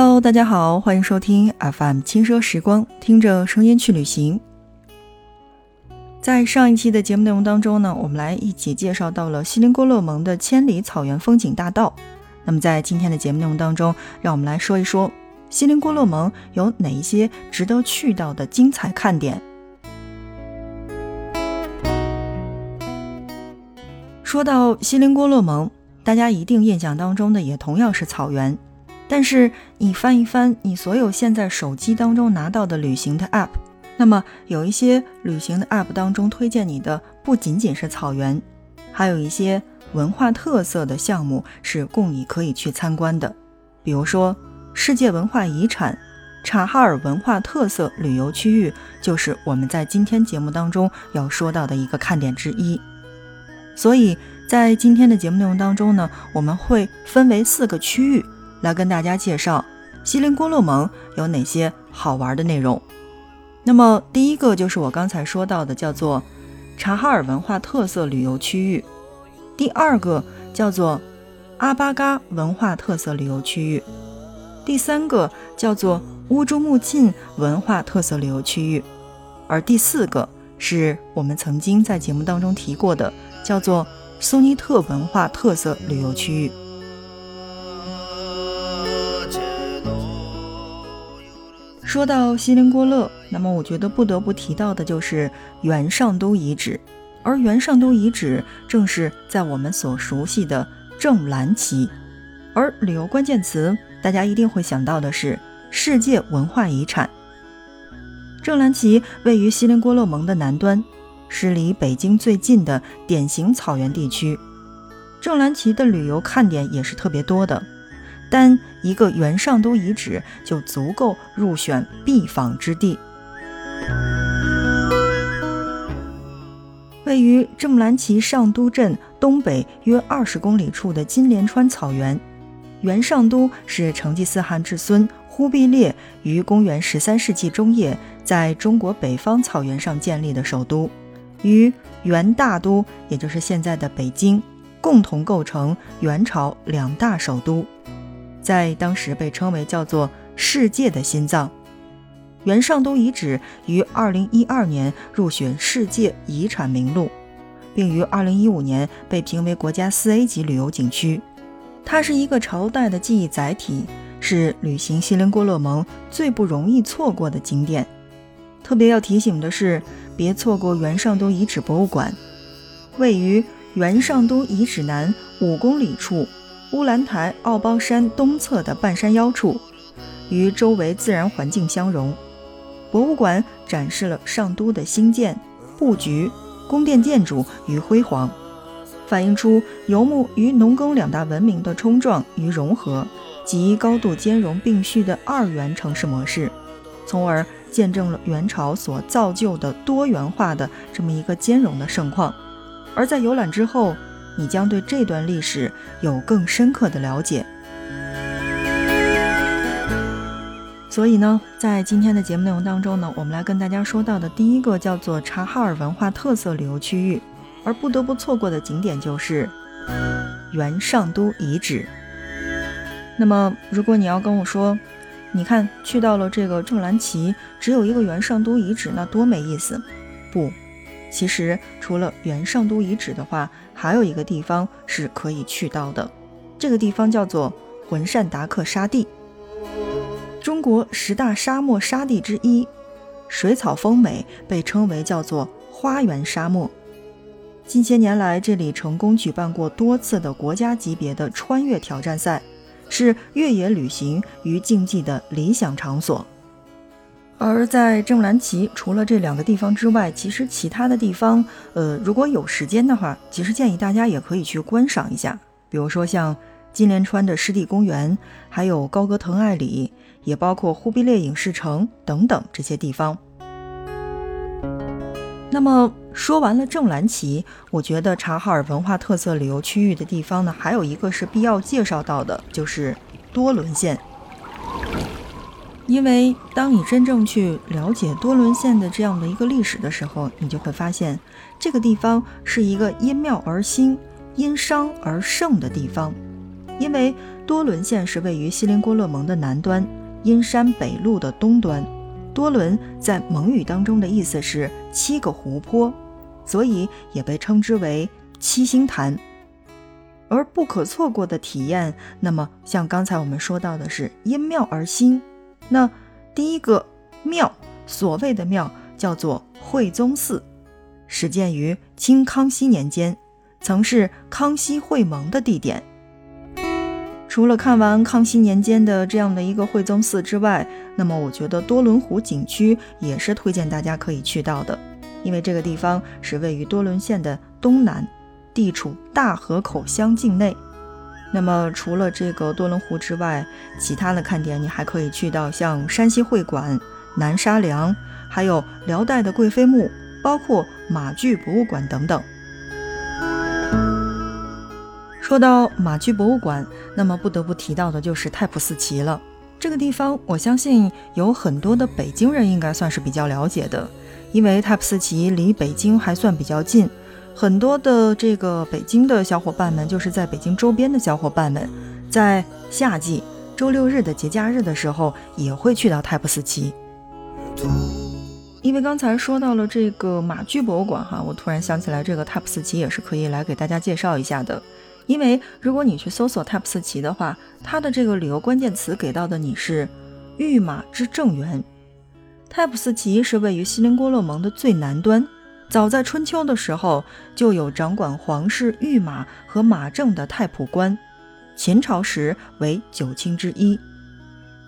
Hello，大家好，欢迎收听 FM 轻奢时光，听着声音去旅行。在上一期的节目内容当中呢，我们来一起介绍到了锡林郭勒盟的千里草原风景大道。那么在今天的节目内容当中，让我们来说一说锡林郭勒盟有哪一些值得去到的精彩看点。说到锡林郭勒盟，大家一定印象当中的也同样是草原。但是你翻一翻你所有现在手机当中拿到的旅行的 App，那么有一些旅行的 App 当中推荐你的不仅仅是草原，还有一些文化特色的项目是供你可以去参观的。比如说世界文化遗产察哈尔文化特色旅游区域，就是我们在今天节目当中要说到的一个看点之一。所以在今天的节目内容当中呢，我们会分为四个区域。来跟大家介绍锡林郭勒盟有哪些好玩的内容。那么第一个就是我刚才说到的，叫做察哈尔文化特色旅游区域；第二个叫做阿巴嘎文化特色旅游区域；第三个叫做乌珠穆沁文化特色旅游区域；而第四个是我们曾经在节目当中提过的，叫做苏尼特文化特色旅游区域。说到锡林郭勒，那么我觉得不得不提到的就是元上都遗址，而元上都遗址正是在我们所熟悉的正蓝旗，而旅游关键词大家一定会想到的是世界文化遗产。正蓝旗位于锡林郭勒盟的南端，是离北京最近的典型草原地区。正蓝旗的旅游看点也是特别多的。单一个元上都遗址就足够入选必访之地。位于正蓝旗上都镇东北约二十公里处的金莲川草原，元上都是成吉思汗至孙忽必烈于公元十三世纪中叶在中国北方草原上建立的首都，与元大都，也就是现在的北京，共同构成元朝两大首都。在当时被称为叫做“世界的心脏”，元上都遗址于2012年入选世界遗产名录，并于2015年被评为国家 4A 级旅游景区。它是一个朝代的记忆载体，是旅行锡林郭勒盟最不容易错过的景点。特别要提醒的是，别错过元上都遗址博物馆，位于元上都遗址南五公里处。乌兰台奥包山东侧的半山腰处，与周围自然环境相融。博物馆展示了上都的兴建、布局、宫殿建筑与辉煌，反映出游牧与农耕两大文明的冲撞与融合，及高度兼容并蓄的二元城市模式，从而见证了元朝所造就的多元化的这么一个兼容的盛况。而在游览之后，你将对这段历史有更深刻的了解。所以呢，在今天的节目内容当中呢，我们来跟大家说到的第一个叫做察哈尔文化特色旅游区域，而不得不错过的景点就是元上都遗址。那么，如果你要跟我说，你看去到了这个正蓝旗，只有一个元上都遗址，那多没意思。不。其实，除了元上都遗址的话，还有一个地方是可以去到的。这个地方叫做浑善达克沙地，中国十大沙漠沙地之一，水草丰美，被称为叫做花园沙漠。近些年来，这里成功举办过多次的国家级别的穿越挑战赛，是越野旅行与竞技的理想场所。而在正蓝旗，除了这两个地方之外，其实其他的地方，呃，如果有时间的话，其实建议大家也可以去观赏一下。比如说像金莲川的湿地公园，还有高歌腾艾里，也包括忽必烈影视城等等这些地方。那么说完了正蓝旗，我觉得察哈尔文化特色旅游区域的地方呢，还有一个是必要介绍到的，就是多伦县。因为当你真正去了解多伦县的这样的一个历史的时候，你就会发现，这个地方是一个因庙而兴、因商而盛的地方。因为多伦县是位于锡林郭勒盟的南端，阴山北路的东端。多伦在蒙语当中的意思是七个湖泊，所以也被称之为七星潭。而不可错过的体验，那么像刚才我们说到的是因庙而兴。那第一个庙，所谓的庙叫做惠宗寺，始建于清康熙年间，曾是康熙会盟的地点。除了看完康熙年间的这样的一个惠宗寺之外，那么我觉得多伦湖景区也是推荐大家可以去到的，因为这个地方是位于多伦县的东南。地处大河口乡境内，那么除了这个多伦湖之外，其他的看点你还可以去到像山西会馆、南沙梁，还有辽代的贵妃墓，包括马具博物馆等等。说到马具博物馆，那么不得不提到的就是太仆寺旗了。这个地方，我相信有很多的北京人应该算是比较了解的，因为太仆寺旗离北京还算比较近。很多的这个北京的小伙伴们，就是在北京周边的小伙伴们，在夏季周六日的节假日的时候，也会去到太仆寺旗。因为刚才说到了这个马具博物馆哈，我突然想起来，这个太仆寺旗也是可以来给大家介绍一下的。因为如果你去搜索太仆寺旗的话，它的这个旅游关键词给到的你是“御马之正源”。太仆寺旗是位于锡林郭勒盟的最南端。早在春秋的时候，就有掌管皇室御马和马政的太仆官，秦朝时为九卿之一。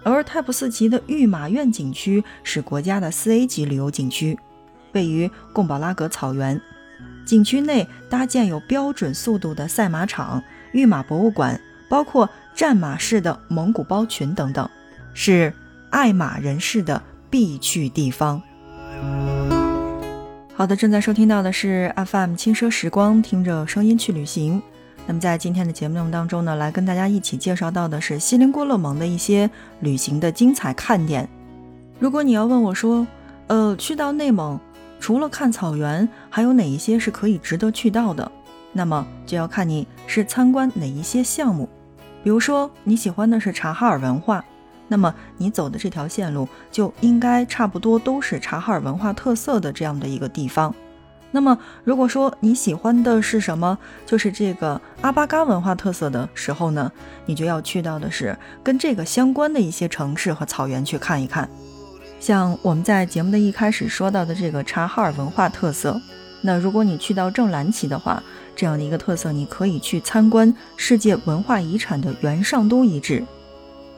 而太仆寺旗的御马院景区是国家的四 A 级旅游景区，位于贡宝拉格草原。景区内搭建有标准速度的赛马场、御马博物馆，包括战马式的蒙古包群等等，是爱马人士的必去地方。好的，正在收听到的是 FM 轻奢时光，听着声音去旅行。那么在今天的节目当中呢，来跟大家一起介绍到的是锡林郭勒盟的一些旅行的精彩看点。如果你要问我说，呃，去到内蒙，除了看草原，还有哪一些是可以值得去到的？那么就要看你是参观哪一些项目。比如说你喜欢的是察哈尔文化。那么你走的这条线路就应该差不多都是察哈尔文化特色的这样的一个地方。那么如果说你喜欢的是什么，就是这个阿巴嘎文化特色的时候呢，你就要去到的是跟这个相关的一些城市和草原去看一看。像我们在节目的一开始说到的这个察哈尔文化特色，那如果你去到正蓝旗的话，这样的一个特色，你可以去参观世界文化遗产的元上都遗址。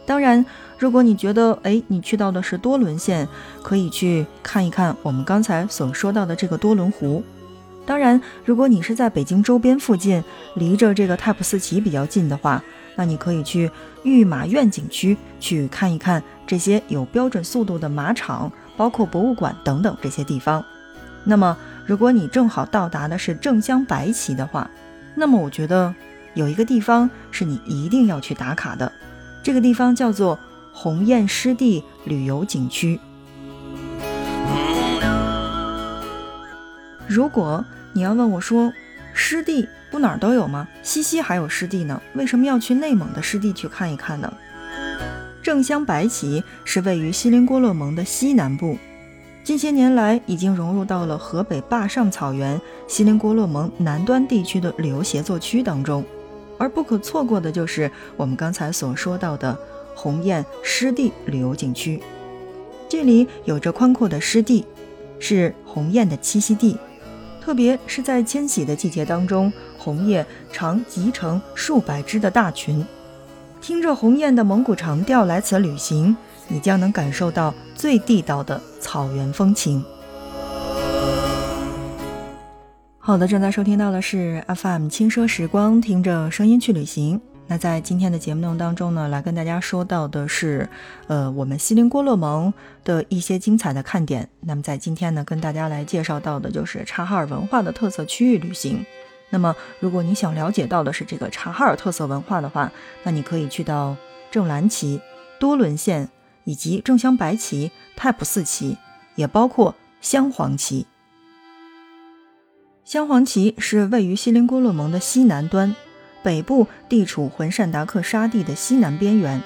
当然。如果你觉得，哎，你去到的是多伦县，可以去看一看我们刚才所说到的这个多伦湖。当然，如果你是在北京周边附近，离着这个太仆寺旗比较近的话，那你可以去御马院景区去看一看这些有标准速度的马场，包括博物馆等等这些地方。那么，如果你正好到达的是正镶白旗的话，那么我觉得有一个地方是你一定要去打卡的，这个地方叫做。鸿雁湿地旅游景区。如果你要问我说，湿地不哪儿都有吗？西溪还有湿地呢，为什么要去内蒙的湿地去看一看呢？正乡白旗是位于锡林郭勒盟的西南部，近些年来已经融入到了河北坝上草原、锡林郭勒盟南端地区的旅游协作区当中，而不可错过的就是我们刚才所说到的。鸿雁湿地旅游景区，这里有着宽阔的湿地，是鸿雁的栖息地。特别是在迁徙的季节当中，鸿雁常集成数百只的大群。听着鸿雁的蒙古长调来此旅行，你将能感受到最地道的草原风情。好的，正在收听到的是 FM 轻奢时光，听着声音去旅行。那在今天的节目当中呢，来跟大家说到的是，呃，我们锡林郭勒盟的一些精彩的看点。那么在今天呢，跟大家来介绍到的就是察哈尔文化的特色区域旅行。那么如果你想了解到的是这个察哈尔特色文化的话，那你可以去到正蓝旗、多伦县以及正镶白旗、太仆寺旗，也包括镶黄旗。镶黄旗是位于锡林郭勒盟的西南端。北部地处浑善达克沙地的西南边缘。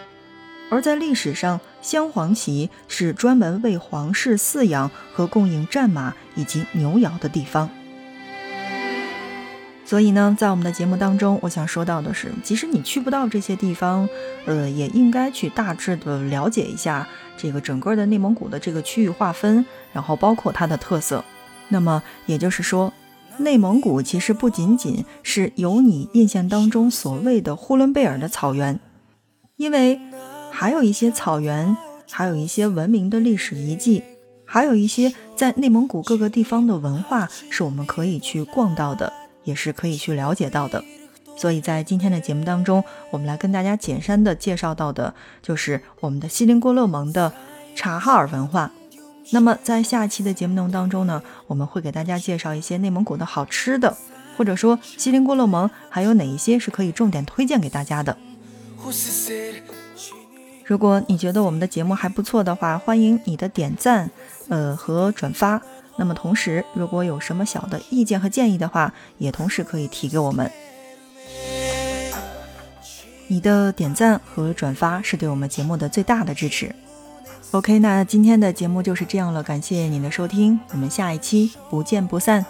而在历史上，镶黄旗是专门为皇室饲养和供应战马以及牛羊的地方。所以呢，在我们的节目当中，我想说到的是，即使你去不到这些地方，呃，也应该去大致的了解一下这个整个的内蒙古的这个区域划分，然后包括它的特色。那么也就是说，内蒙古其实不仅仅是有你印象当中所谓的呼伦贝尔的草原，因为还有一些草原，还有一些文明的历史遗迹，还有一些在内蒙古各个地方的文化，是我们可以去逛到的。也是可以去了解到的，所以在今天的节目当中，我们来跟大家简单的介绍到的，就是我们的锡林郭勒盟的察哈尔文化。那么在下期的节目当中呢，我们会给大家介绍一些内蒙古的好吃的，或者说锡林郭勒盟还有哪一些是可以重点推荐给大家的。如果你觉得我们的节目还不错的话，欢迎你的点赞，呃和转发。那么同时，如果有什么小的意见和建议的话，也同时可以提给我们。你的点赞和转发是对我们节目的最大的支持。OK，那今天的节目就是这样了，感谢您的收听，我们下一期不见不散。